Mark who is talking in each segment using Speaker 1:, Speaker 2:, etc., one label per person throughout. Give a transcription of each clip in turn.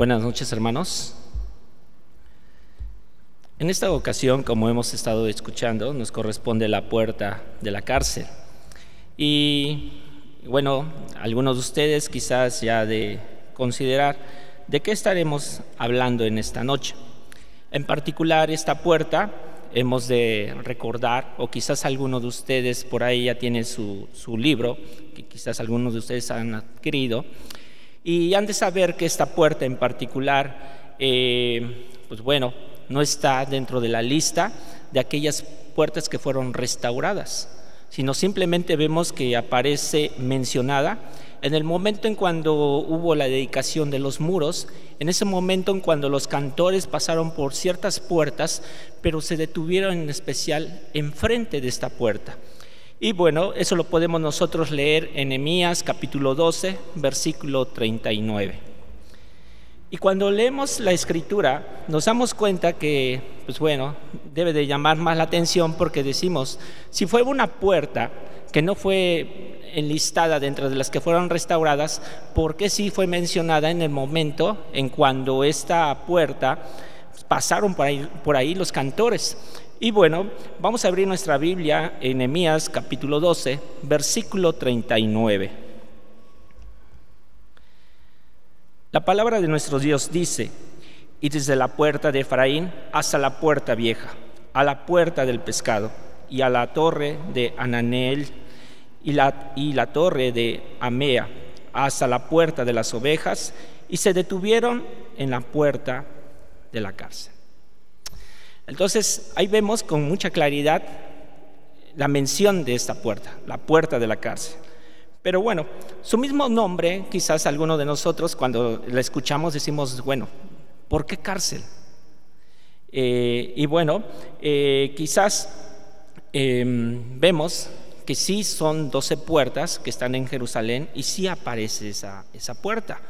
Speaker 1: Buenas noches, hermanos. En esta ocasión, como hemos estado escuchando, nos corresponde la puerta de la cárcel. Y bueno, algunos de ustedes quizás ya de considerar de qué estaremos hablando en esta noche. En particular, esta puerta hemos de recordar, o quizás algunos de ustedes por ahí ya tienen su, su libro, que quizás algunos de ustedes han adquirido, y han de saber que esta puerta en particular, eh, pues bueno, no está dentro de la lista de aquellas puertas que fueron restauradas, sino simplemente vemos que aparece mencionada en el momento en cuando hubo la dedicación de los muros, en ese momento en cuando los cantores pasaron por ciertas puertas, pero se detuvieron en especial enfrente de esta puerta. Y bueno, eso lo podemos nosotros leer en Emías capítulo 12, versículo 39. Y cuando leemos la escritura, nos damos cuenta que, pues bueno, debe de llamar más la atención porque decimos, si fue una puerta que no fue enlistada dentro de las que fueron restauradas, ¿por qué sí fue mencionada en el momento en cuando esta puerta pasaron por ahí, por ahí los cantores? Y bueno, vamos a abrir nuestra Biblia en Nehemías capítulo 12, versículo 39. La palabra de nuestro Dios dice, y desde la puerta de Efraín hasta la puerta vieja, a la puerta del pescado, y a la torre de Ananel, y la, y la torre de Amea, hasta la puerta de las ovejas, y se detuvieron en la puerta de la cárcel. Entonces, ahí vemos con mucha claridad la mención de esta puerta, la puerta de la cárcel. Pero bueno, su mismo nombre, quizás alguno de nosotros cuando la escuchamos decimos, bueno, ¿por qué cárcel? Eh, y bueno, eh, quizás em, vemos que sí son 12 puertas que están en Jerusalén y sí aparece esa, esa puerta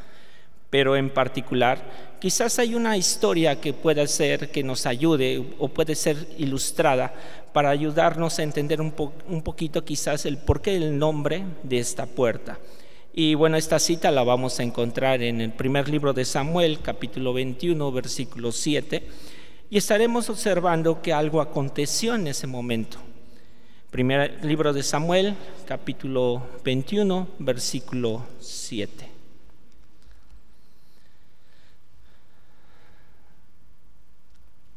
Speaker 1: pero en particular quizás hay una historia que pueda ser que nos ayude o puede ser ilustrada para ayudarnos a entender un, poquito quizás el porqué del nombre de esta puerta. Y bueno, esta cita la vamos a encontrar en el primer libro de Samuel, capítulo 21, versículo 7, y estaremos observando que algo aconteció en ese momento. Primer libro de Samuel, capítulo 21, versículo 7.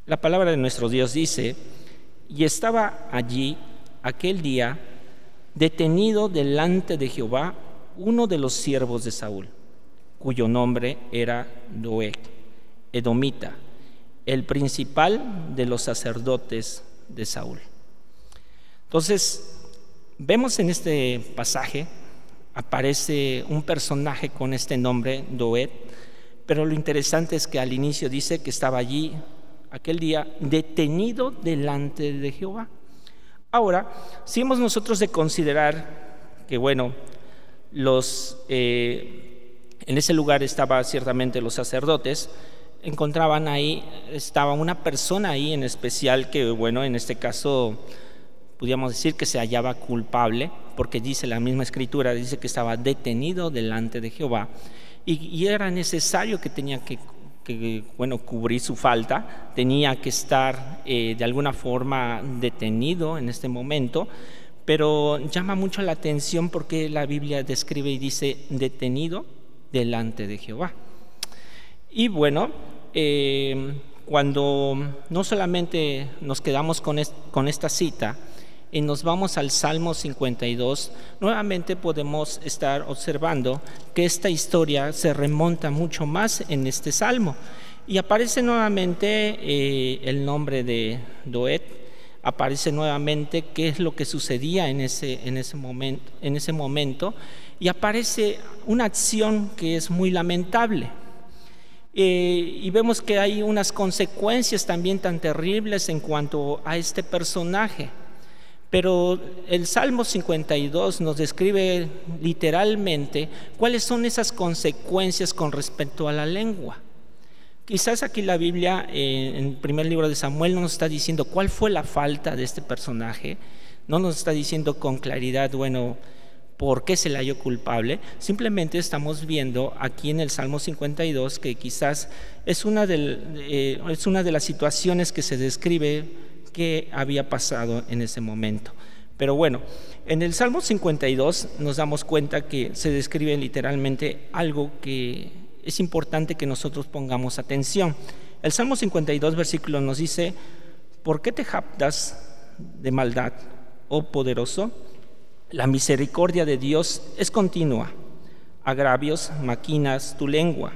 Speaker 1: La palabra de nuestro Dios dice, y estaba allí aquel día detenido delante de Jehová uno de los siervos de Saúl, cuyo nombre era Doeg, Edomita, el principal de los sacerdotes de Saúl. Entonces, vemos en este pasaje, aparece un personaje con este nombre, Doeg, pero lo interesante es que al inicio dice que estaba allí aquel día detenido delante de Jehová. Ahora, si hemos nosotros de considerar que, bueno, los, eh, en ese lugar estaba ciertamente los sacerdotes, encontraban ahí, estaba una persona ahí en especial que, bueno, en este caso, podríamos decir que se hallaba culpable, porque dice la misma escritura, dice que estaba detenido delante de Jehová, y, y era necesario que tenía que que bueno, cubrir su falta, tenía que estar eh, de alguna forma detenido en este momento, pero llama mucho la atención porque la Biblia describe y dice detenido delante de Jehová. Y bueno, eh, cuando no solamente nos quedamos con, con esta cita, y nos vamos al Salmo 52, nuevamente podemos estar observando que esta historia se remonta mucho más en este salmo. Y aparece nuevamente eh, el nombre de Doet, aparece nuevamente qué es lo que sucedía en ese, en ese, momento, en ese momento, y aparece una acción que es muy lamentable. Eh, y vemos que hay unas consecuencias también tan terribles en cuanto a este personaje. Pero el Salmo 52 nos describe literalmente cuáles son esas consecuencias con respecto a la lengua. Quizás aquí la Biblia, eh, en el primer libro de Samuel, no nos está diciendo cuál fue la falta de este personaje, no nos está diciendo con claridad, bueno, por qué se le halló culpable. Simplemente estamos viendo aquí en el Salmo 52 que quizás eh, es una de las situaciones que se describe que había pasado en ese momento. Pero bueno, en el Salmo 52 nos damos cuenta que se describe literalmente algo que es importante que nosotros pongamos atención. El Salmo 52, versículo nos dice, ¿por qué te jactas de maldad, oh poderoso? La misericordia de Dios es continua. Agravios maquinas tu lengua.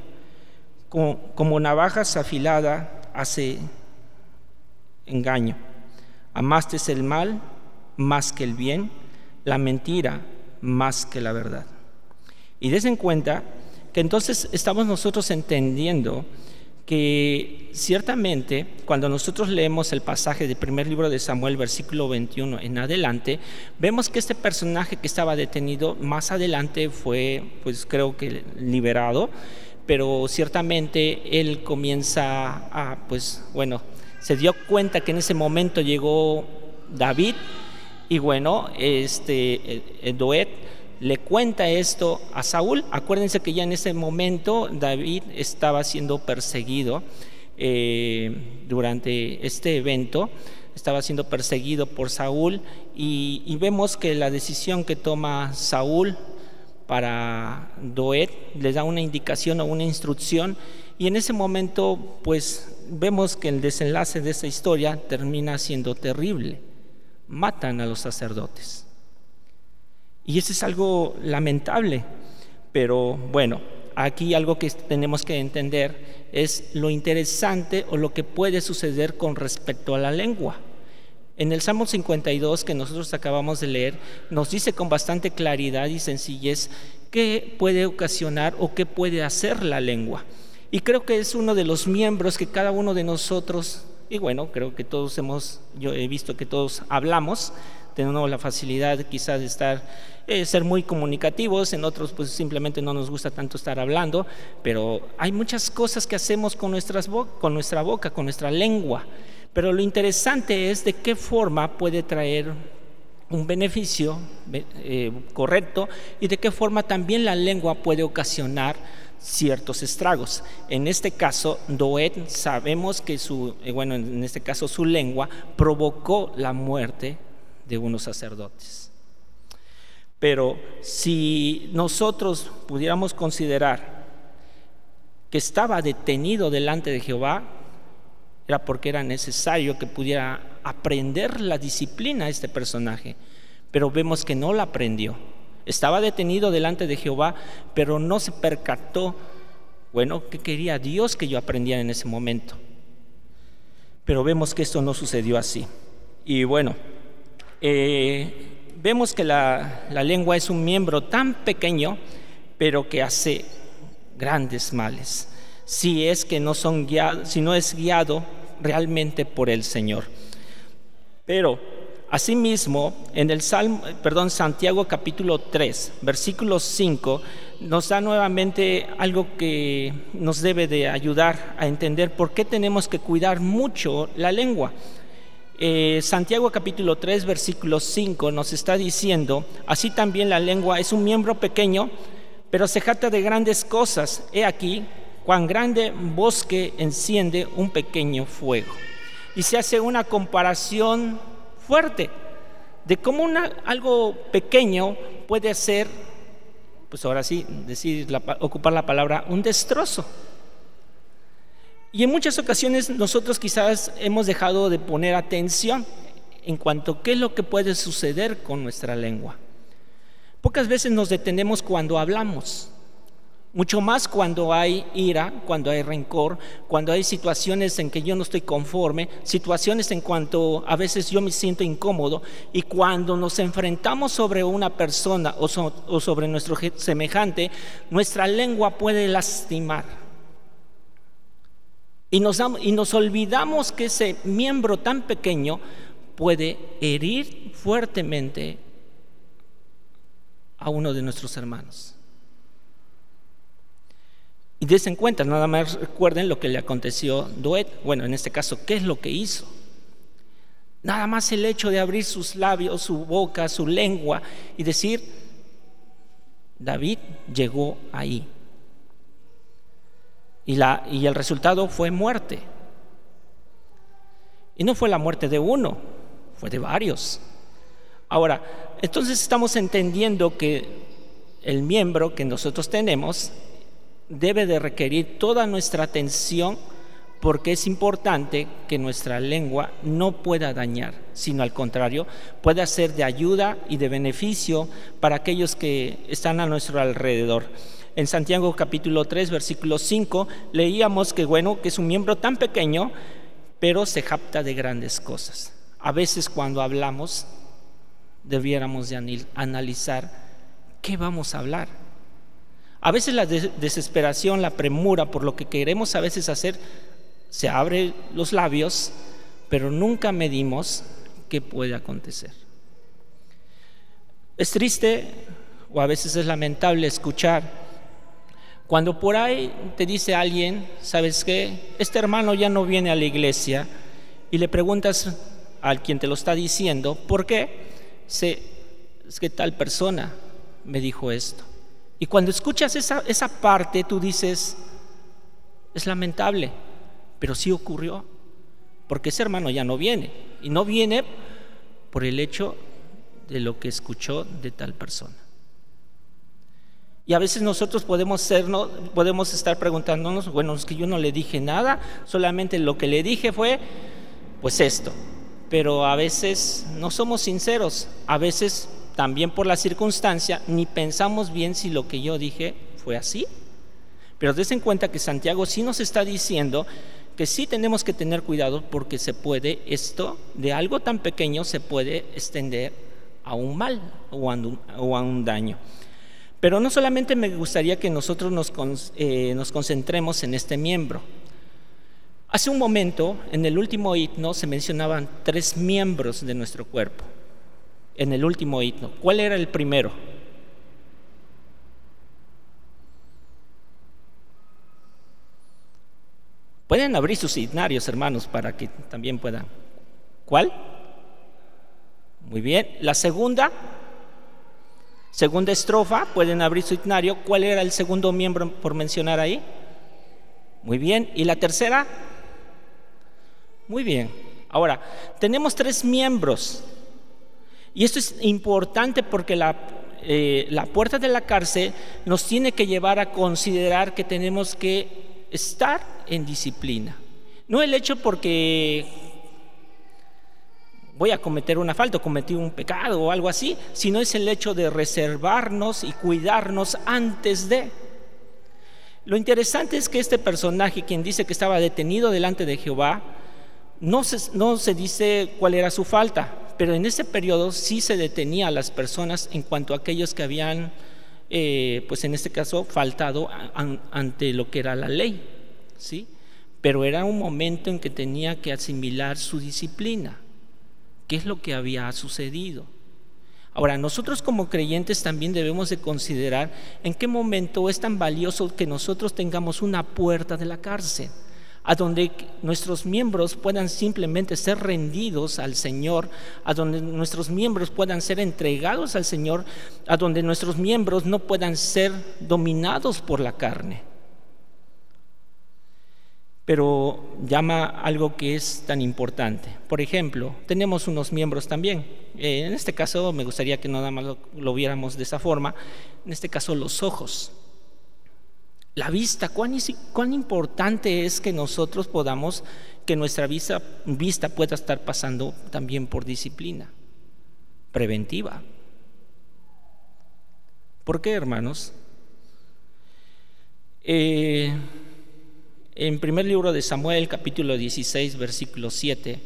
Speaker 1: Como, como navajas afilada hace engaño. Amaste el mal más que el bien, la mentira más que la verdad. Y des en cuenta que entonces estamos nosotros entendiendo que ciertamente cuando nosotros leemos el pasaje del primer libro de Samuel, versículo 21 en adelante, vemos que este personaje que estaba detenido más adelante fue, pues creo que liberado, pero ciertamente él comienza a, pues bueno, se dio cuenta que en ese momento llegó David y bueno, este Doet le cuenta esto a Saúl. Acuérdense que ya en ese momento David estaba siendo perseguido eh, durante este evento, estaba siendo perseguido por Saúl y, y, vemos que la decisión que toma Saúl para Doet le da una indicación o una instrucción y en ese momento pues vemos que el desenlace de esa historia termina siendo terrible. Matan a los sacerdotes. Y eso es algo lamentable, pero bueno, aquí algo que tenemos que entender es lo interesante o lo que puede suceder con respecto a la lengua. En el Salmo 52 que nosotros acabamos de leer, nos dice con bastante claridad y sencillez qué puede ocasionar o qué puede hacer la lengua. Y creo que es uno de los miembros que cada uno de nosotros, y bueno, creo que todos hemos, yo he visto que todos hablamos, tenemos la facilidad quizás de estar, eh, ser muy comunicativos, en otros pues simplemente no nos gusta tanto estar hablando, pero hay muchas cosas que hacemos con, nuestras con nuestra boca, con nuestra lengua. Pero lo interesante es de qué forma puede traer un beneficio eh, correcto y de qué forma también la lengua puede ocasionar ciertos estragos. En este caso, Doet sabemos que su, eh, bueno, en este caso su lengua provocó la muerte de unos sacerdotes. Pero si nosotros pudiéramos considerar que estaba detenido delante de Jehová, era porque era necesario que pudiera aprender la disciplina a este personaje, pero vemos que no la aprendió estaba detenido delante de Jehová, pero no se percató, bueno, que quería Dios que yo aprendiera en ese momento. Pero vemos que esto no sucedió así. Y bueno, eh, vemos que la, la lengua es un miembro tan pequeño, pero que hace grandes males, si es que no son guiados, si no es guiado realmente por el Señor. Pero Asimismo, en el Salmo, perdón, Santiago capítulo 3, versículo 5, nos da nuevamente algo que nos debe de ayudar a entender por qué tenemos que cuidar mucho la lengua. Eh, Santiago capítulo 3, versículo 5 nos está diciendo, así también la lengua es un miembro pequeño, pero se jata de grandes cosas. He aquí, cuán grande bosque enciende un pequeño fuego. Y se hace una comparación fuerte de cómo algo pequeño puede ser, pues ahora sí, decir, ocupar la palabra, un destrozo. Y en muchas ocasiones nosotros quizás hemos dejado de poner atención en cuanto a qué es lo que puede suceder con nuestra lengua. Pocas veces nos detenemos cuando hablamos. Mucho más cuando hay ira, cuando hay rencor, cuando hay situaciones en que yo no estoy conforme, situaciones en cuanto a veces yo me siento incómodo y cuando nos enfrentamos sobre una persona o, sobre nuestro semejante, nuestra lengua puede lastimar. Y nos, y nos olvidamos que ese miembro tan pequeño puede herir fuertemente a uno de nuestros hermanos. Y desen cuenta, nada más recuerden lo que le aconteció a Duet. Bueno, en este caso, ¿qué es lo que hizo? Nada más el hecho de abrir sus labios, su boca, su lengua y decir, David llegó ahí. Y, la, y el resultado fue muerte. Y no fue la muerte de uno, fue de varios. Ahora, entonces estamos entendiendo que el miembro que nosotros tenemos debe de requerir toda nuestra atención porque es importante que nuestra lengua no pueda dañar, sino al contrario, pueda ser de ayuda y de beneficio para aquellos que están a nuestro alrededor. En Santiago capítulo 3, versículo 5, leíamos que bueno, que es un miembro tan pequeño, pero se japta de grandes cosas. A veces cuando hablamos debiéramos de analizar qué vamos a hablar. A veces la desesperación, la premura por lo que queremos a veces hacer se abre los labios, pero nunca medimos qué puede acontecer. Es triste o a veces es lamentable escuchar cuando por ahí te dice alguien, ¿sabes qué? Este hermano ya no viene a la iglesia y le preguntas al quien te lo está diciendo, ¿por qué? Se, es que tal persona me dijo esto. Y cuando escuchas esa, esa parte, tú dices, es lamentable, pero sí ocurrió, porque ese hermano ya no viene, y no viene por el hecho de lo que escuchó de tal persona. Y a veces nosotros podemos ser, ¿no? podemos estar preguntándonos, bueno, es que yo no le dije nada, solamente lo que le dije fue, pues esto. Pero a veces no somos sinceros, a veces también por la circunstancia ni pensamos bien si lo que yo dije fue así. Pero des en cuenta que Santiago sí nos está diciendo que sí tenemos que tener cuidado porque se puede esto, de algo tan pequeño, se puede extender a un mal o a un, daño. Pero no solamente me gustaría que nosotros nos, eh, nos concentremos en este miembro. Hace un momento, en el último himno, se mencionaban tres miembros de nuestro cuerpo. En el último himno. ¿Cuál era el primero? Pueden abrir sus signarios, hermanos, para que también puedan. ¿Cuál? Muy bien. La segunda, segunda estrofa, pueden abrir su signario. ¿Cuál era el segundo miembro por mencionar ahí? Muy bien. ¿Y la tercera? Muy bien. Ahora, tenemos tres miembros. Y esto es importante porque la, eh, la puerta de la cárcel nos tiene que llevar a considerar que tenemos que estar en disciplina. No el hecho porque voy a cometer una falta, cometí un pecado o algo así, sino es el hecho de reservarnos y cuidarnos antes de. Lo interesante es que este personaje, quien dice que estaba detenido delante de Jehová, no se, no se dice cuál era su falta, pero en ese periodo sí se detenía a las personas en cuanto a aquellos que habían eh, pues en este caso, faltado ante lo que era la ley, ¿sí? Pero era un momento en que tenía que asimilar su disciplina, qué es lo que había sucedido. Ahora, nosotros como creyentes también debemos de considerar en qué momento es tan valioso que nosotros tengamos una puerta de la cárcel a donde nuestros miembros puedan simplemente ser rendidos al Señor, a donde nuestros miembros puedan ser entregados al Señor, a donde nuestros miembros no puedan ser dominados por la carne. Pero llama algo que es tan importante. Por ejemplo, tenemos unos miembros también. Eh, en este caso me gustaría que nada más lo, lo viéramos de esa forma. En este caso los ojos. La vista, ¿cuán, importante es que nosotros podamos, que nuestra vista, vista pueda estar pasando también por disciplina preventiva. ¿Por qué, hermanos? Eh, en primer libro de Samuel, capítulo 16, versículo 7,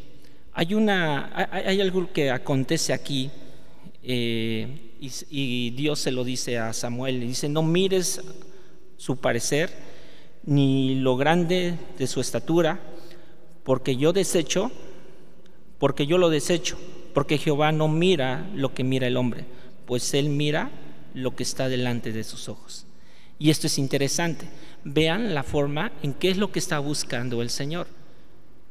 Speaker 1: hay, una, hay algo que acontece aquí eh, y, y Dios se lo dice a Samuel, le dice, no mires su parecer, ni lo grande de su estatura, porque yo desecho, porque yo lo desecho, porque Jehová no mira lo que mira el hombre, pues él mira lo que está delante de sus ojos. Y esto es interesante. Vean la forma en qué es lo que está buscando el Señor.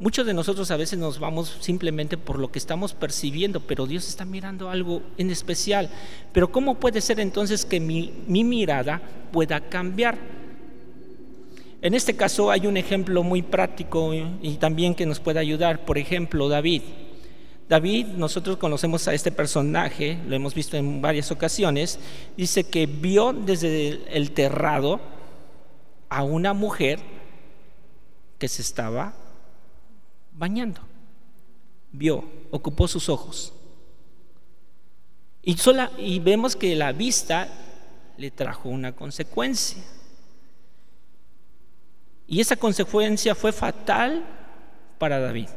Speaker 1: Muchos de nosotros a veces nos vamos simplemente por lo que estamos percibiendo, pero Dios está mirando algo en especial. Pero ¿cómo puede ser entonces que mi, mi mirada pueda cambiar? En este caso hay un ejemplo muy práctico y también que nos puede ayudar. Por ejemplo, David. David, nosotros conocemos a este personaje, lo hemos visto en varias ocasiones, dice que vio desde el terrado a una mujer que se estaba bañando. Vio, ocupó sus ojos. Y, sola, y vemos que la vista le trajo una consecuencia. Y esa consecuencia fue fatal para David.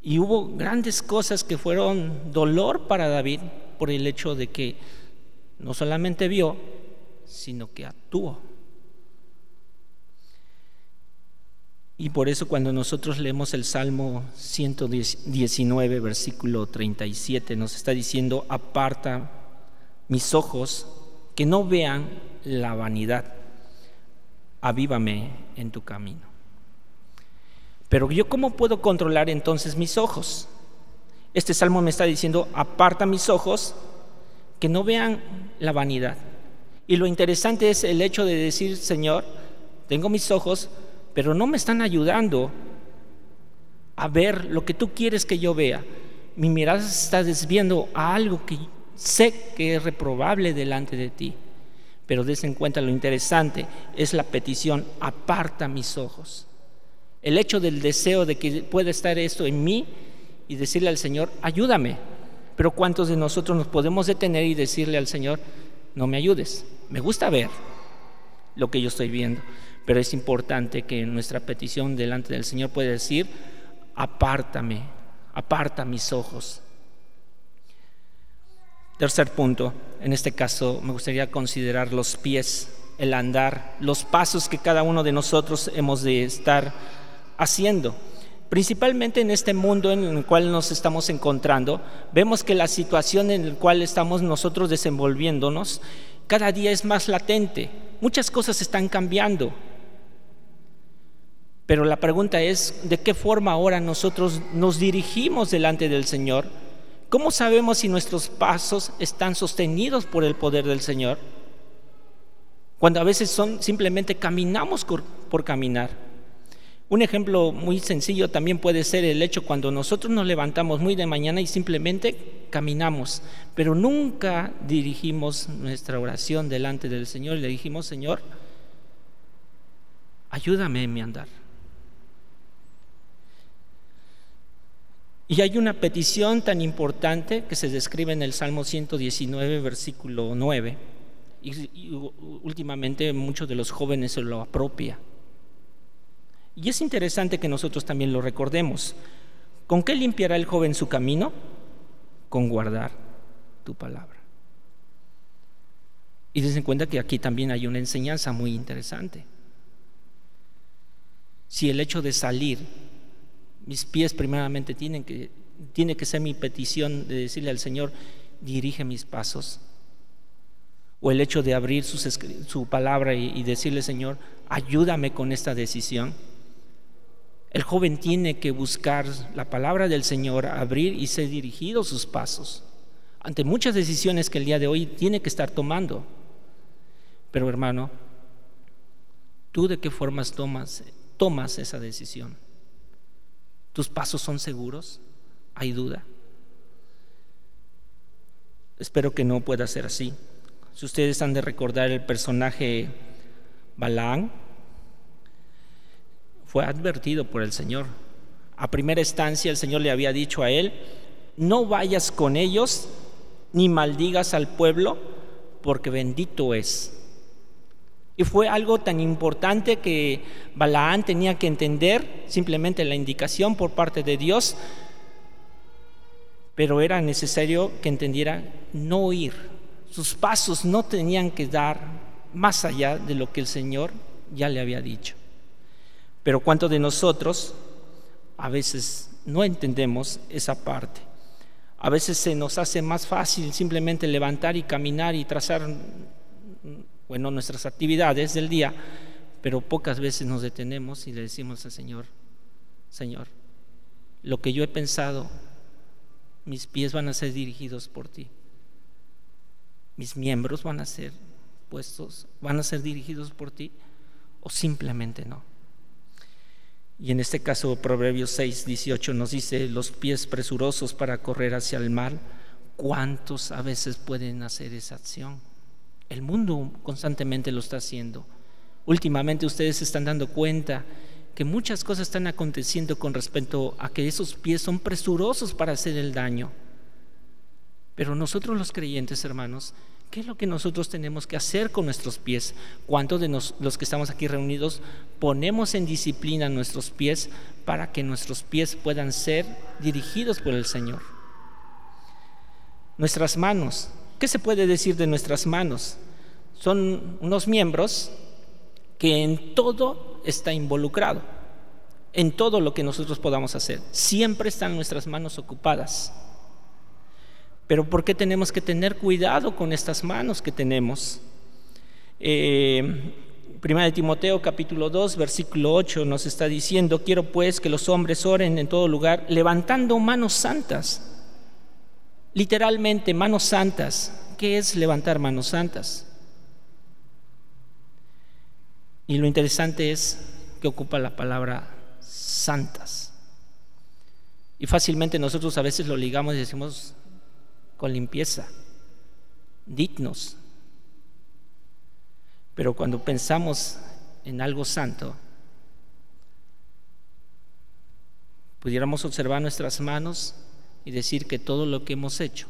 Speaker 1: Y hubo grandes cosas que fueron dolor para David por el hecho de que no solamente vio, sino que actuó. Y por eso cuando nosotros leemos el Salmo 119, versículo 37, nos está diciendo, aparta mis ojos, que no vean la vanidad, avívame en tu camino. Pero yo cómo puedo controlar entonces mis ojos? Este salmo me está diciendo, aparta mis ojos, que no vean la vanidad. Y lo interesante es el hecho de decir, Señor, tengo mis ojos, pero no me están ayudando a ver lo que tú quieres que yo vea. Mi mirada se está desviando a algo que sé que es reprobable delante de ti. Pero des en cuenta lo interesante es la petición, aparta mis ojos. El hecho del deseo de que pueda estar esto en mí y decirle al Señor, ayúdame. Pero ¿cuántos de nosotros nos podemos detener y decirle al Señor, no me ayudes? Me gusta ver lo que yo estoy viendo, pero es importante que nuestra petición delante del Señor pueda decir, apártame, aparta mis ojos. Tercer punto, en este caso me gustaría considerar los pies, el andar, los pasos que cada uno de nosotros hemos de estar haciendo. Principalmente en este mundo en el cual nos estamos encontrando, vemos que la situación en la cual estamos nosotros desenvolviéndonos cada día es más latente. Muchas cosas están cambiando. Pero la pregunta es, ¿de qué forma ahora nosotros nos dirigimos delante del Señor? ¿Cómo sabemos si nuestros pasos están sostenidos por el poder del Señor? Cuando a veces son simplemente caminamos por caminar. Un ejemplo muy sencillo también puede ser el hecho cuando nosotros nos levantamos muy de mañana y simplemente caminamos, pero nunca dirigimos nuestra oración delante del Señor y le dijimos, Señor, ayúdame en mi andar. Y hay una petición tan importante que se describe en el Salmo 119, versículo 9, y, últimamente muchos de los jóvenes se lo apropia. Y es interesante que nosotros también lo recordemos. ¿Con qué limpiará el joven su camino? Con guardar tu palabra. Y den cuenta que aquí también hay una enseñanza muy interesante. Si el hecho de salir, mis pies primeramente tienen que, tiene que ser mi petición de decirle al Señor, dirige mis pasos. O el hecho de abrir su, palabra y, y decirle, Señor, ayúdame con esta decisión. El joven tiene que buscar la palabra del Señor, abrir y ser dirigido sus pasos ante muchas decisiones que el día de hoy tiene que estar tomando. Pero hermano, ¿tú de qué formas tomas, tomas esa decisión? ¿Tus pasos son seguros? ¿Hay duda? Espero que no pueda ser así. Si ustedes han de recordar el personaje Balaán, fue advertido por el Señor. A primera instancia el Señor le había dicho a él, no vayas con ellos ni maldigas al pueblo, porque bendito es. Y fue algo tan importante que Balaán tenía que entender, simplemente la indicación por parte de Dios, pero era necesario que entendiera no ir. Sus pasos no tenían que dar más allá de lo que el Señor ya le había dicho. Pero ¿cuántos de nosotros a veces no entendemos esa parte? A veces se nos hace más fácil simplemente levantar y caminar y trazar, bueno, nuestras actividades del día, pero pocas veces nos detenemos y le decimos al Señor, Señor, lo que yo he pensado, mis pies van a ser dirigidos por ti. Mis miembros van a ser puestos, van a ser dirigidos por ti o simplemente no. Y en este caso Proverbios 6, 18 nos dice, los pies presurosos para correr hacia el mal, ¿cuántos a veces pueden hacer esa acción? El mundo constantemente lo está haciendo. Últimamente ustedes se están dando cuenta que muchas cosas están aconteciendo con respecto a que esos pies son presurosos para hacer el daño. Pero nosotros los creyentes, hermanos, ¿qué es lo que nosotros tenemos que hacer con nuestros pies? ¿Cuántos de los que estamos aquí reunidos ponemos en disciplina nuestros pies para que nuestros pies puedan ser dirigidos por el Señor? Nuestras manos, ¿qué se puede decir de nuestras manos? Son unos miembros que en todo está involucrado, en todo lo que nosotros podamos hacer. Siempre están nuestras manos ocupadas. Pero ¿por qué tenemos que tener cuidado con estas manos que tenemos? Eh, Primera de Timoteo capítulo 2 versículo 8 nos está diciendo, quiero pues que los hombres oren en todo lugar levantando manos santas. Literalmente manos santas. ¿Qué es levantar manos santas? Y lo interesante es que ocupa la palabra santas. Y fácilmente nosotros a veces lo ligamos y decimos con limpieza, dignos. Pero cuando pensamos en algo santo, pudiéramos observar nuestras manos y decir que todo lo que hemos hecho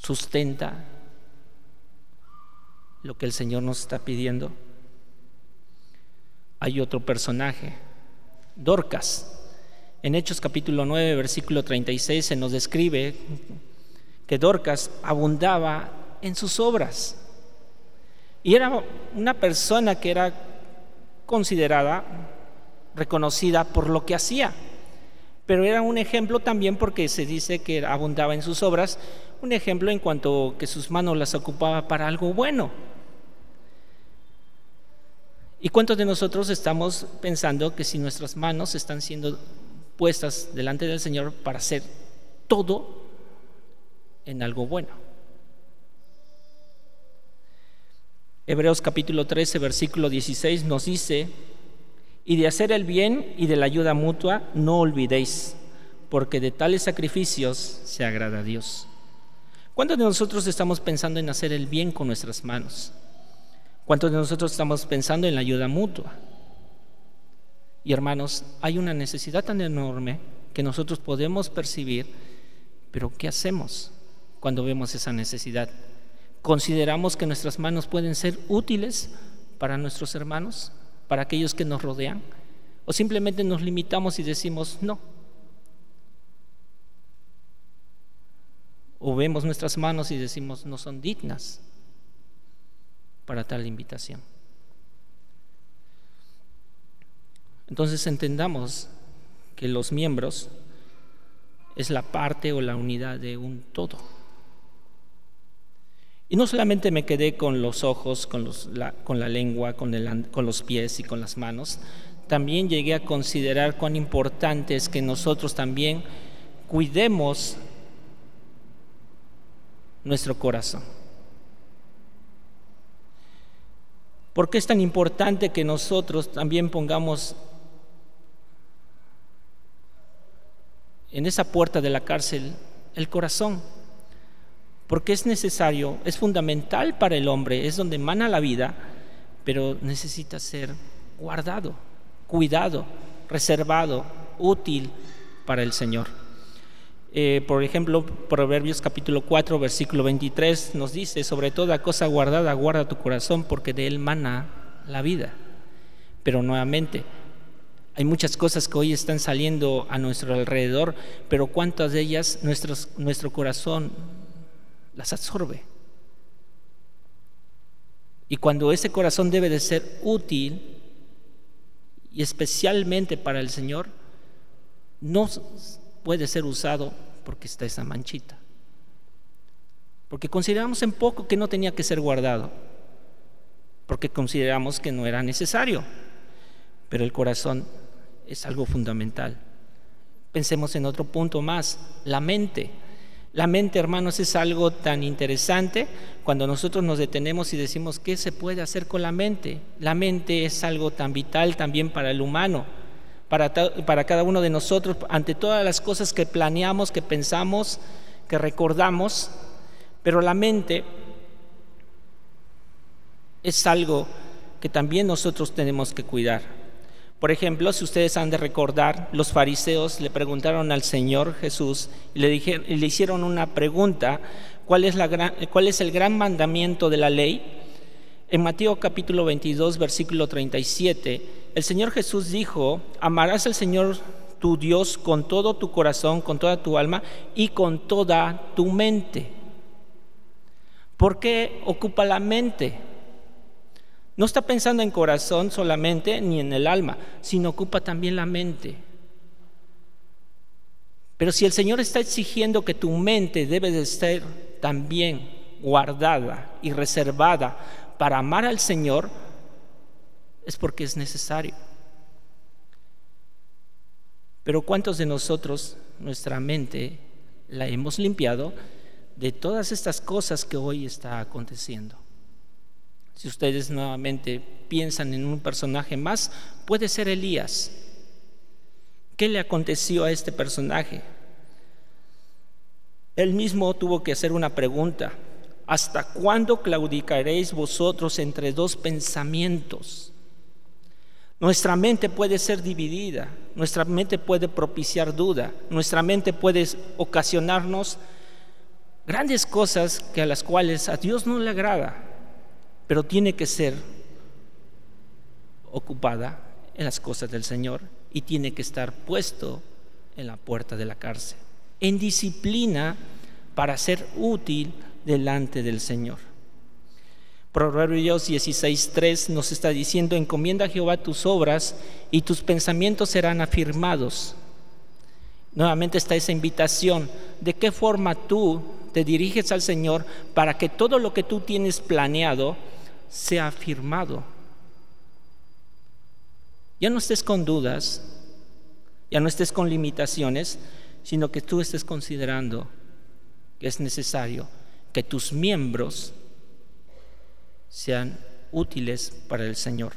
Speaker 1: sustenta lo que el Señor nos está pidiendo. Hay otro personaje, Dorcas. En Hechos capítulo 9, versículo 36 se nos describe que Dorcas abundaba en sus obras. Y era una persona que era considerada, reconocida por lo que hacía. Pero era un ejemplo también porque se dice que abundaba en sus obras, un ejemplo en cuanto que sus manos las ocupaba para algo bueno. ¿Y cuántos de nosotros estamos pensando que si nuestras manos están siendo puestas delante del Señor para hacer todo en algo bueno? Hebreos capítulo 13, versículo 16 nos dice, y de hacer el bien y de la ayuda mutua no olvidéis, porque de tales sacrificios se agrada a Dios. ¿Cuántos de nosotros estamos pensando en hacer el bien con nuestras manos? ¿Cuántos de nosotros estamos pensando en la ayuda mutua? Y hermanos, hay una necesidad tan enorme que nosotros podemos percibir, pero ¿qué hacemos cuando vemos esa necesidad? ¿Consideramos que nuestras manos pueden ser útiles para nuestros hermanos, para aquellos que nos rodean? ¿O simplemente nos limitamos y decimos no? ¿O vemos nuestras manos y decimos no son dignas? para tal invitación. Entonces entendamos que los miembros es la parte o la unidad de un todo. Y no solamente me quedé con los ojos, con, la, lengua, con, con los pies y con las manos, también llegué a considerar cuán importante es que nosotros también cuidemos nuestro corazón. ¿Por qué es tan importante que nosotros también pongamos en esa puerta de la cárcel el corazón? Porque es necesario, es fundamental para el hombre, es donde emana la vida, pero necesita ser guardado, cuidado, reservado, útil para el Señor. Eh, por ejemplo, Proverbios capítulo 4, versículo 23 nos dice, sobre toda cosa guardada, guarda tu corazón porque de él mana la vida. Pero nuevamente, hay muchas cosas que hoy están saliendo a nuestro alrededor, pero ¿cuántas de ellas nuestro corazón las absorbe? Y cuando ese corazón debe de ser útil, y especialmente para el Señor, no puede ser usado porque está esa manchita. Porque consideramos en poco que no tenía que ser guardado. porque consideramos que no era necesario. Pero el corazón es algo fundamental. Pensemos en otro punto más, la mente. La mente, hermanos, es algo tan interesante cuando nosotros nos detenemos y decimos, ¿qué se puede hacer con la mente? La mente es algo tan vital también para el humano, para, cada uno de nosotros, ante todas las cosas que planeamos, que pensamos, que recordamos, pero la mente es algo que también nosotros tenemos que cuidar. Por ejemplo, si ustedes han de recordar, los fariseos le preguntaron al Señor Jesús y le, dijeron, le hicieron una pregunta, ¿cuál es, ¿cuál es el gran mandamiento de la ley? En Mateo capítulo 22, versículo 37, el Señor Jesús dijo, amarás al Señor tu Dios con todo tu corazón, con toda tu alma y con toda tu mente. ¿Por qué ocupa la mente? No está pensando en corazón solamente ni en el alma, sino ocupa también la mente. Pero si el Señor está exigiendo que tu mente debe de estar también guardada y reservada para amar al Señor, es porque es necesario. Pero ¿cuántos de nosotros nuestra mente la hemos limpiado de todas estas cosas que hoy está aconteciendo? Si ustedes nuevamente piensan en un personaje más, puede ser Elías. ¿Qué le aconteció a este personaje? Él mismo tuvo que hacer una pregunta. ¿Hasta cuándo claudicaréis vosotros entre dos pensamientos? Nuestra mente puede ser dividida, nuestra mente puede propiciar duda, nuestra mente puede ocasionarnos grandes cosas que a las cuales a Dios no le agrada pero tiene que ser ocupada en las cosas del Señor y tiene que estar puesto en la puerta de la cárcel, en disciplina para ser útil delante del Señor. Proverbios 16:3 nos está diciendo, encomienda a Jehová tus obras y tus pensamientos serán afirmados. Nuevamente está esa invitación, ¿de qué forma tú te diriges al Señor para que todo lo que tú tienes planeado sea afirmado. Ya no estés con dudas, ya no estés con limitaciones, sino que tú estés considerando que es necesario que tus miembros sean útiles para el Señor.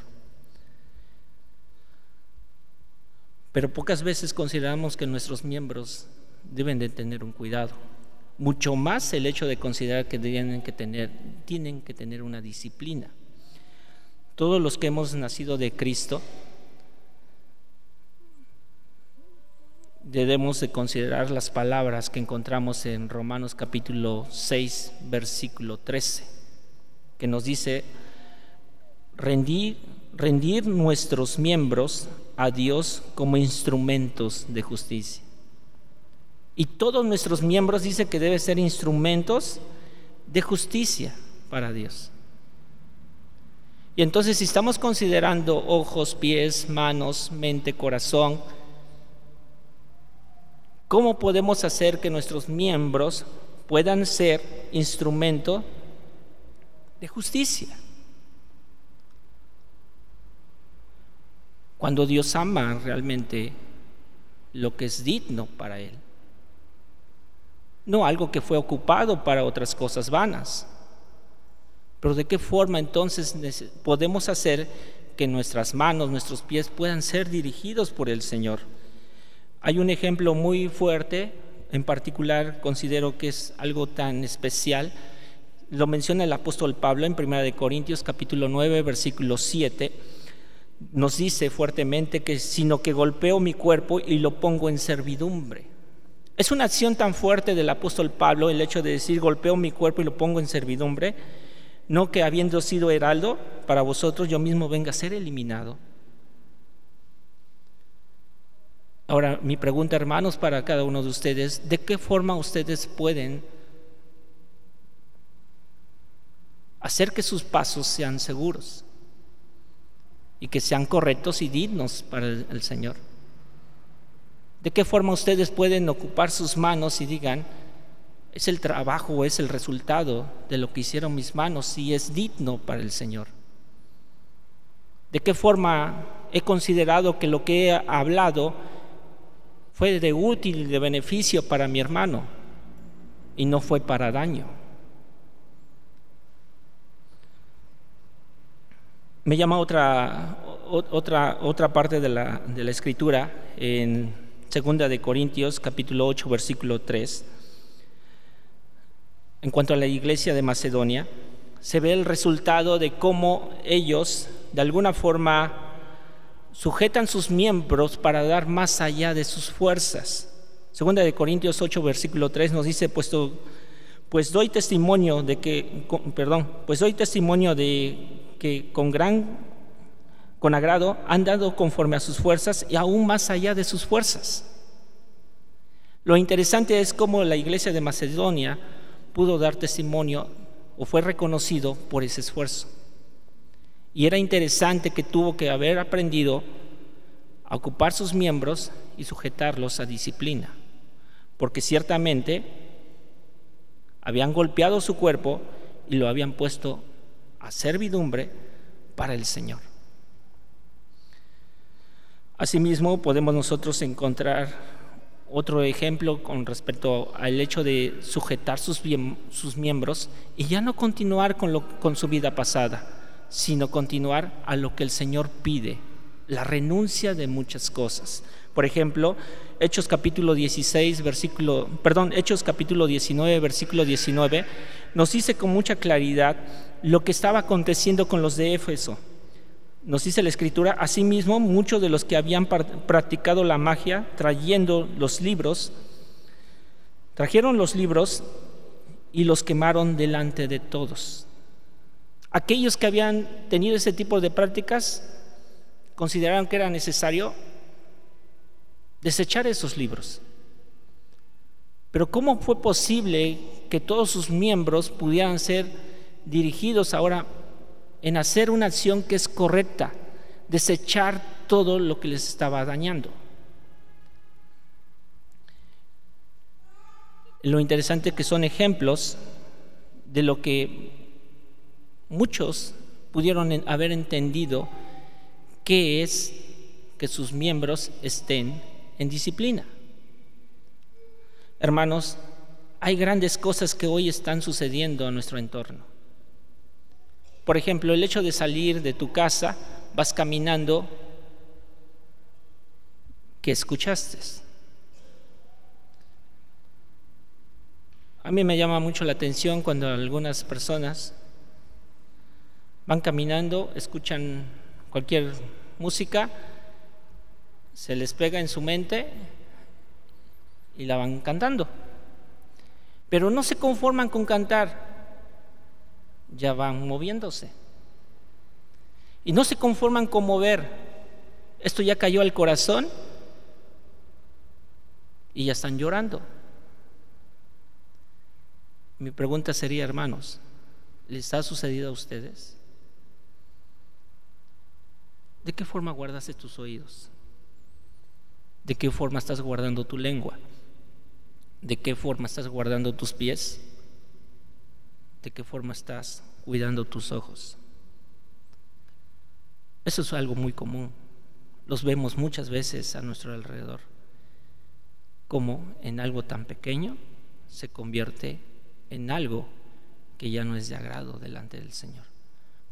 Speaker 1: Pero pocas veces consideramos que nuestros miembros deben de tener un cuidado mucho más el hecho de considerar que tienen que tener, tienen que tener una disciplina. Todos los que hemos nacido de Cristo debemos de considerar las palabras que encontramos en Romanos capítulo 6, versículo 13, que nos dice, rendir, rendir nuestros miembros a Dios como instrumentos de justicia. Y todos nuestros miembros dice que deben ser instrumentos de justicia para Dios. Y entonces si estamos considerando ojos, pies, manos, mente, corazón, ¿cómo podemos hacer que nuestros miembros puedan ser instrumento de justicia? Cuando Dios ama realmente lo que es digno para Él no algo que fue ocupado para otras cosas vanas. Pero ¿de qué forma entonces podemos hacer que nuestras manos, nuestros pies puedan ser dirigidos por el Señor? Hay un ejemplo muy fuerte, en particular considero que es algo tan especial, lo menciona el apóstol Pablo en 1 Corintios capítulo 9, versículo 7, nos dice fuertemente que sino que golpeo mi cuerpo y lo pongo en servidumbre. Es una acción tan fuerte del apóstol Pablo el hecho de decir golpeo mi cuerpo y lo pongo en servidumbre, no que habiendo sido heraldo para vosotros yo mismo venga a ser eliminado. Ahora, mi pregunta, hermanos, para cada uno de ustedes, ¿de qué forma ustedes pueden hacer que sus pasos sean seguros y que sean correctos y dignos para el, Señor? ¿De qué forma ustedes pueden ocupar sus manos y digan, es el trabajo es el resultado de lo que hicieron mis manos y es digno para el Señor? ¿De qué forma he considerado que lo que he hablado fue de útil y de beneficio para mi hermano y no fue para daño? Me llama otra, otra, otra parte de la, de la escritura en Segunda de Corintios capítulo 8 versículo 3. En cuanto a la iglesia de Macedonia, se ve el resultado de cómo ellos de alguna forma sujetan sus miembros para dar más allá de sus fuerzas. Segunda de Corintios 8 versículo 3 nos dice, puesto pues doy testimonio de que perdón, pues doy testimonio de que con gran con agrado han dado conforme a sus fuerzas y aún más allá de sus fuerzas. Lo interesante es cómo la iglesia de Macedonia pudo dar testimonio o fue reconocido por ese esfuerzo. Y era interesante que tuvo que haber aprendido a ocupar sus miembros y sujetarlos a disciplina, porque ciertamente habían golpeado su cuerpo y lo habían puesto a servidumbre para el Señor. Asimismo, podemos nosotros encontrar otro ejemplo con respecto al hecho de sujetar sus, miembros y ya no continuar con, lo, con su vida pasada, sino continuar a lo que el Señor pide, la renuncia de muchas cosas. Por ejemplo, Hechos capítulo 16, versículo, perdón, Hechos capítulo 19, versículo 19, nos dice con mucha claridad lo que estaba aconteciendo con los de Éfeso. Nos dice la escritura, asimismo, muchos de los que habían practicado la magia, trayendo los libros, trajeron los libros y los quemaron delante de todos. Aquellos que habían tenido ese tipo de prácticas consideraron que era necesario desechar esos libros. Pero ¿cómo fue posible que todos sus miembros pudieran ser dirigidos ahora en hacer una acción que es correcta, desechar todo lo que les estaba dañando? Lo interesante que son ejemplos de lo que muchos pudieron haber entendido qué es que sus miembros estén en disciplina. Hermanos, hay grandes cosas que hoy están sucediendo en nuestro entorno. Por ejemplo, el hecho de salir de tu casa, vas caminando, ¿qué escuchaste? A mí me llama mucho la atención cuando algunas personas van caminando, escuchan cualquier música, se les pega en su mente y la van cantando. Pero no se conforman con cantar, ya van moviéndose. Y no se conforman con mover. Esto ya cayó al corazón y ya están llorando. Mi pregunta sería, hermanos, ¿les ha sucedido a ustedes? ¿De qué forma guardaste tus oídos? ¿De qué forma estás guardando tu lengua? ¿De qué forma estás guardando tus pies? ¿De qué forma estás cuidando tus ojos? Eso es algo muy común. Los vemos muchas veces a nuestro alrededor. Como en algo tan pequeño se convierte en algo que ya no es de agrado delante del Señor.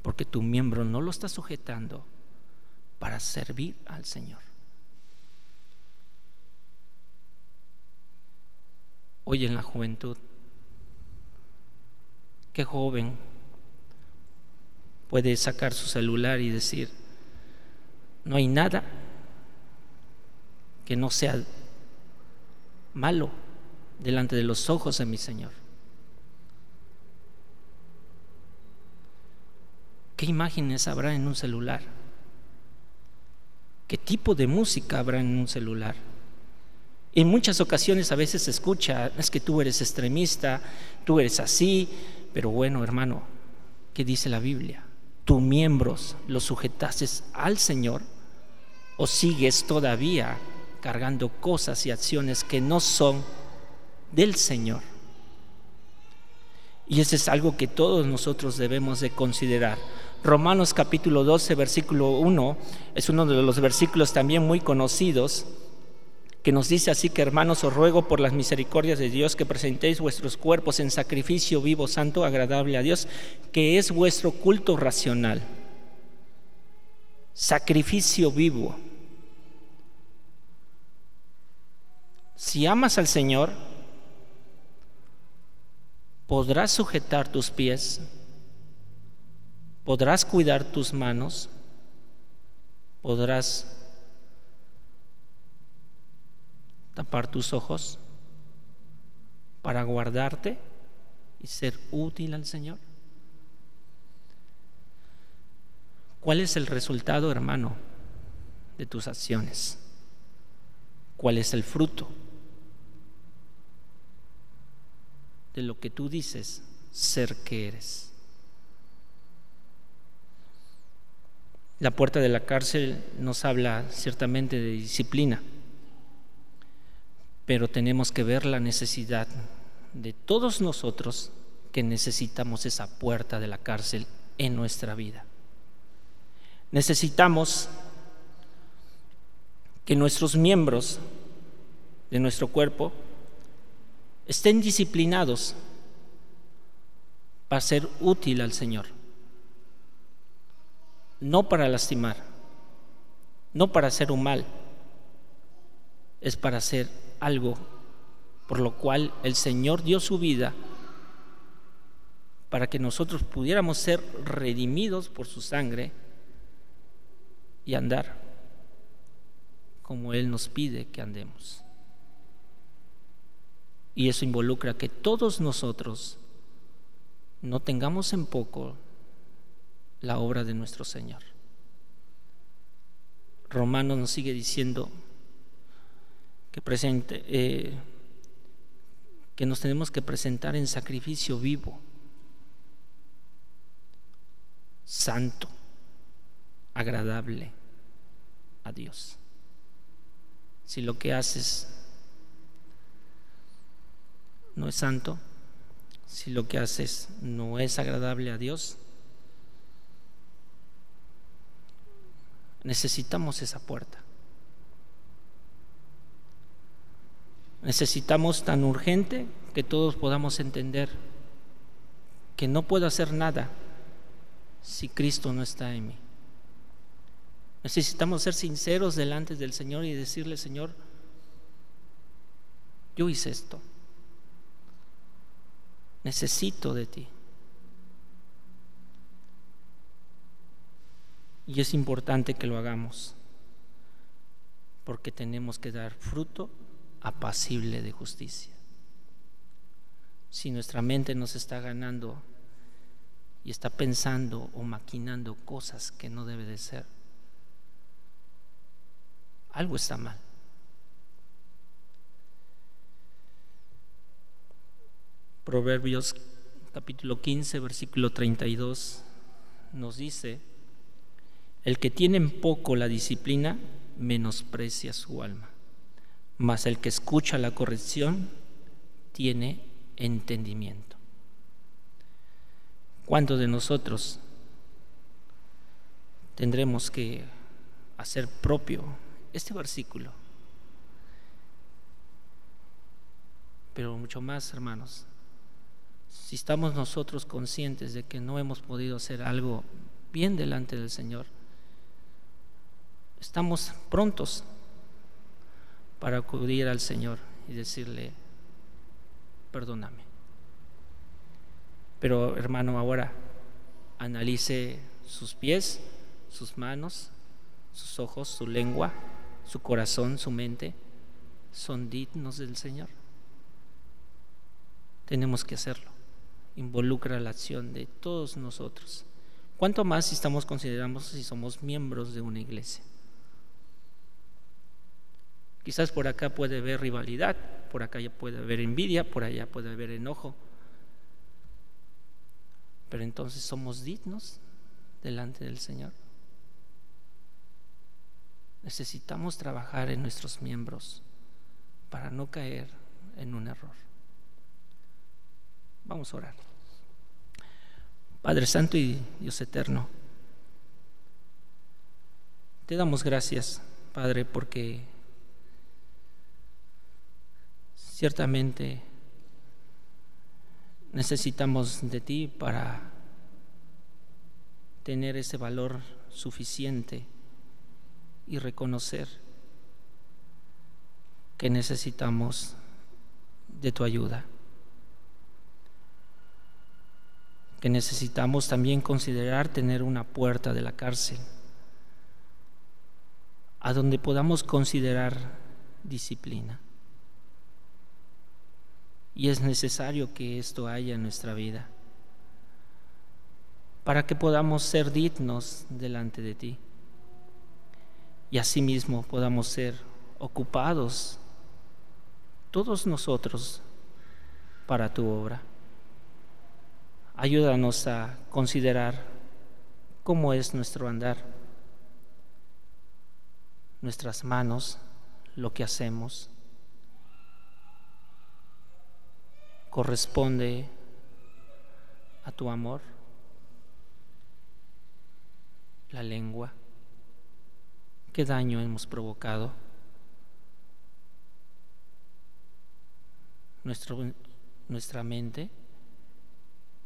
Speaker 1: Porque tu miembro no lo está sujetando para servir al Señor. Hoy en la juventud, qué joven puede sacar su celular y decir, no hay nada que no sea malo delante de los ojos de mi Señor. ¿Qué imágenes habrá en un celular? qué tipo de música habrá en un celular. En muchas ocasiones a veces se escucha, es que tú eres extremista, tú eres así, pero bueno, hermano, ¿qué dice la Biblia? ¿Tus miembros los sujetases al Señor o sigues todavía cargando cosas y acciones que no son del Señor? Y eso es algo que todos nosotros debemos de considerar. Romanos capítulo 12, versículo 1, es uno de los versículos también muy conocidos, que nos dice así que hermanos os ruego por las misericordias de Dios que presentéis vuestros cuerpos en sacrificio vivo, santo, agradable a Dios, que es vuestro culto racional. Sacrificio vivo. Si amas al Señor, podrás sujetar tus pies, podrás cuidar tus manos, podrás tapar tus ojos para guardarte y ser útil al Señor. ¿Cuál es el resultado, hermano, de tus acciones? ¿Cuál es el fruto? de lo que tú dices ser que eres. La puerta de la cárcel nos habla ciertamente de disciplina, pero tenemos que ver la necesidad de todos nosotros que necesitamos esa puerta de la cárcel en nuestra vida. Necesitamos que nuestros miembros de nuestro cuerpo estén disciplinados para ser útil al Señor, no para lastimar, no para hacer un mal, es para hacer algo por lo cual el Señor dio su vida para que nosotros pudiéramos ser redimidos por su sangre y andar como Él nos pide que andemos. Y eso involucra que todos nosotros no tengamos en poco la obra de nuestro Señor. Romano nos sigue diciendo que, presente, eh, que nos tenemos que presentar en sacrificio vivo, santo, agradable a Dios. Si lo que haces no es santo, si lo que haces no es agradable a Dios, necesitamos esa puerta. Necesitamos tan urgente que todos podamos entender que no puedo hacer nada si Cristo no está en mí. Necesitamos ser sinceros delante del Señor y decirle, Señor, yo hice esto necesito de ti. Y es importante que lo hagamos, porque tenemos que dar fruto apacible de justicia. Si nuestra mente nos está ganando y está pensando o maquinando cosas que no debe de ser, algo está mal. Proverbios capítulo 15, versículo 32 nos dice, el que tiene en poco la disciplina menosprecia su alma, mas el que escucha la corrección tiene entendimiento. ¿Cuántos de nosotros tendremos que hacer propio este versículo? Pero mucho más, hermanos, si estamos nosotros conscientes de que no hemos podido hacer algo bien delante del Señor, estamos prontos para acudir al Señor y decirle, perdóname. Pero hermano, ahora analice sus pies, sus manos, sus ojos, su lengua, su corazón, su mente. ¿Son dignos del Señor? Tenemos que hacerlo involucra la acción de todos nosotros. ¿Cuánto más si estamos considerando si somos miembros de una iglesia? Quizás por acá puede haber rivalidad, por acá ya puede haber envidia, por allá puede haber enojo. Pero entonces somos dignos delante del Señor. Necesitamos trabajar en nuestros miembros para no caer en un error. Vamos a orar. Padre Santo y Dios eterno, Te damos gracias, Padre, porque ciertamente necesitamos de ti para tener ese valor suficiente y reconocer que necesitamos de tu ayuda, que necesitamos también considerar tener una puerta de la cárcel a donde podamos considerar disciplina. Y es necesario que esto haya en nuestra vida para que podamos ser dignos delante de ti y asimismo podamos ser ocupados todos nosotros para tu obra. Ayúdanos a considerar cómo es nuestro andar, nuestras manos, lo que hacemos. Corresponde a tu amor la lengua? ¿Qué daño hemos provocado? Nuestro, nuestra mente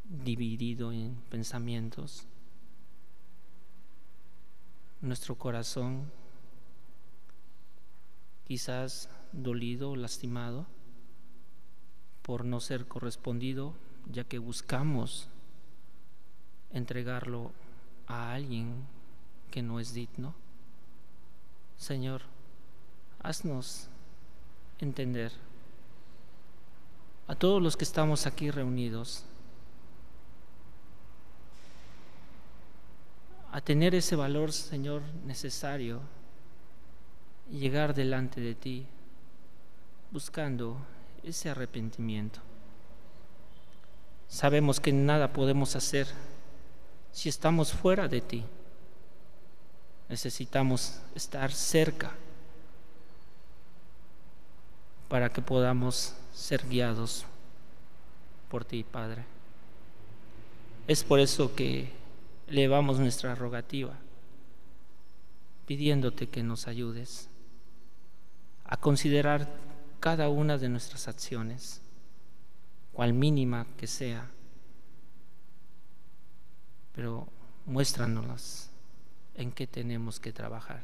Speaker 1: dividido en pensamientos, nuestro corazón quizás dolido lastimado por no ser correspondido, ya que buscamos entregarlo a alguien que no es digno. Señor, haznos entender a todos los que estamos aquí reunidos a tener ese valor, Señor, necesario y llegar delante de ti buscando ese arrepentimiento. Sabemos que nada podemos hacer si estamos fuera de ti. Necesitamos estar cerca para que podamos ser guiados por ti, Padre. Es por eso que elevamos nuestra rogativa, pidiéndote que nos ayudes a considerar cada una de nuestras acciones, cual mínima que sea pero muéstranos en qué tenemos que trabajar,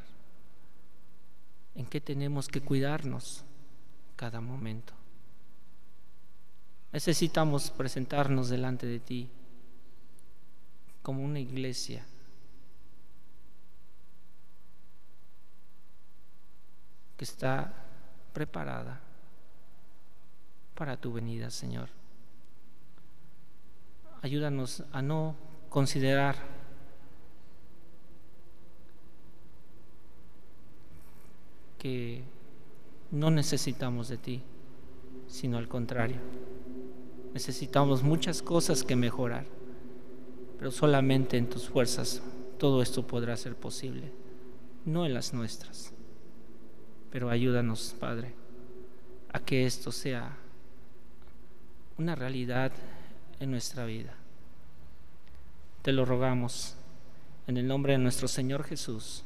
Speaker 1: en qué tenemos que cuidarnos cada momento. Necesitamos presentarnos delante de ti como una iglesia que está preparada para tu venida, Señor. Ayúdanos a no considerar que no necesitamos de ti, sino al contrario. Necesitamos muchas cosas que mejorar, pero solamente en tus fuerzas todo esto podrá ser posible, no en las nuestras. Pero ayúdanos, Padre, a que esto sea una realidad en nuestra vida. Te lo rogamos en el nombre de nuestro Señor Jesús.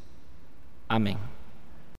Speaker 1: Amén.